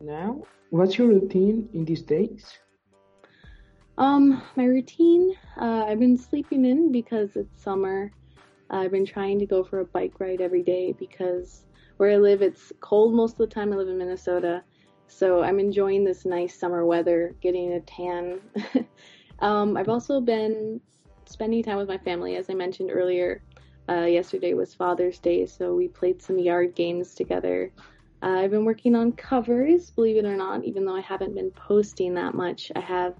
Now, what's your routine in these days? Um, my routine, uh, I've been sleeping in because it's summer. I've been trying to go for a bike ride every day because where I live, it's cold most of the time. I live in Minnesota. So I'm enjoying this nice summer weather, getting a tan. um, I've also been spending time with my family, as I mentioned earlier. Uh, yesterday was Father's Day, so we played some yard games together. I've been working on covers, believe it or not, even though I haven't been posting that much. I have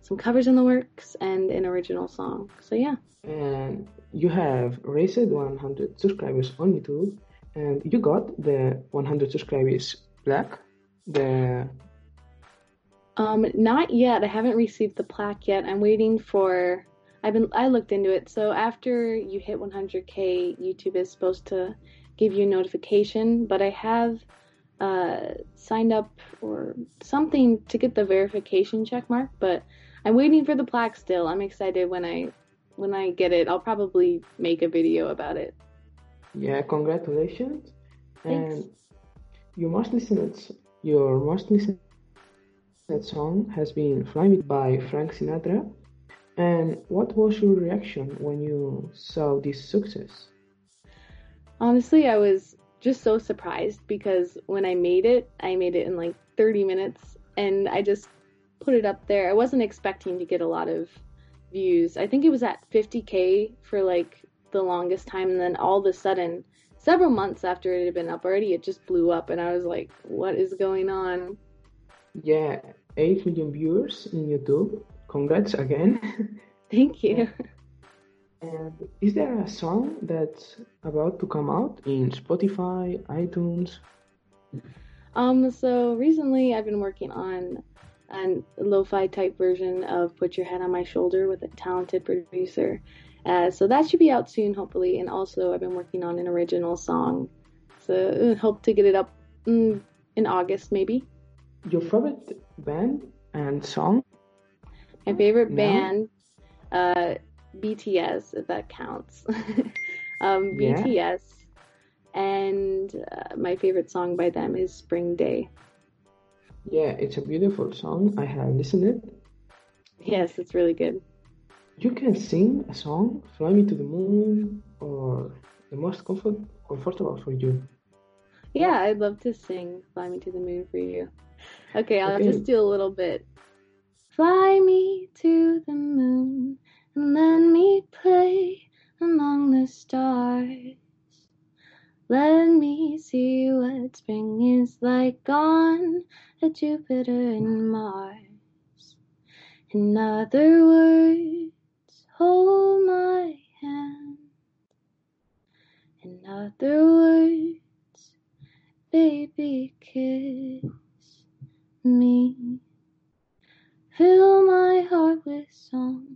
some covers in the works and an original song. So yeah. And you have raised 100 subscribers on YouTube, and you got the 100 subscribers plaque. The um, not yet. I haven't received the plaque yet. I'm waiting for. I've been. I looked into it. So after you hit 100k, YouTube is supposed to give you a notification. But I have uh, signed up or something to get the verification check mark. But I'm waiting for the plaque still. I'm excited when I when I get it. I'll probably make a video about it. Yeah, congratulations. Thanks. And you must listen it your most listened song has been Fly Me by Frank Sinatra. And what was your reaction when you saw this success? Honestly, I was just so surprised because when I made it, I made it in like 30 minutes and I just put it up there. I wasn't expecting to get a lot of views. I think it was at 50k for like the longest time and then all of a sudden several months after it had been up already, it just blew up, and I was like, "What is going on?" Yeah, eight million viewers in YouTube. Congrats again. Thank you. And is there a song that's about to come out in Spotify, iTunes? Um, so recently I've been working on a lo-fi type version of "Put Your Head on My Shoulder" with a talented producer. Uh, so that should be out soon, hopefully. And also, I've been working on an original song. So uh, hope to get it up in, in August, maybe. Your favorite band and song? My favorite no? band, uh, BTS, if that counts. um, yeah. BTS. And uh, my favorite song by them is Spring Day. Yeah, it's a beautiful song. I have listened it. Yes, it's really good you can sing a song, Fly Me to the Moon, or the most comfort, comfortable for you. Yeah, I'd love to sing Fly Me to the Moon for you. Okay, I'll okay. just do a little bit. Fly me to the moon and let me play among the stars. Let me see what spring is like on a Jupiter and Mars. In other words, hold my hand. In other words, baby, kiss me. Fill my heart with song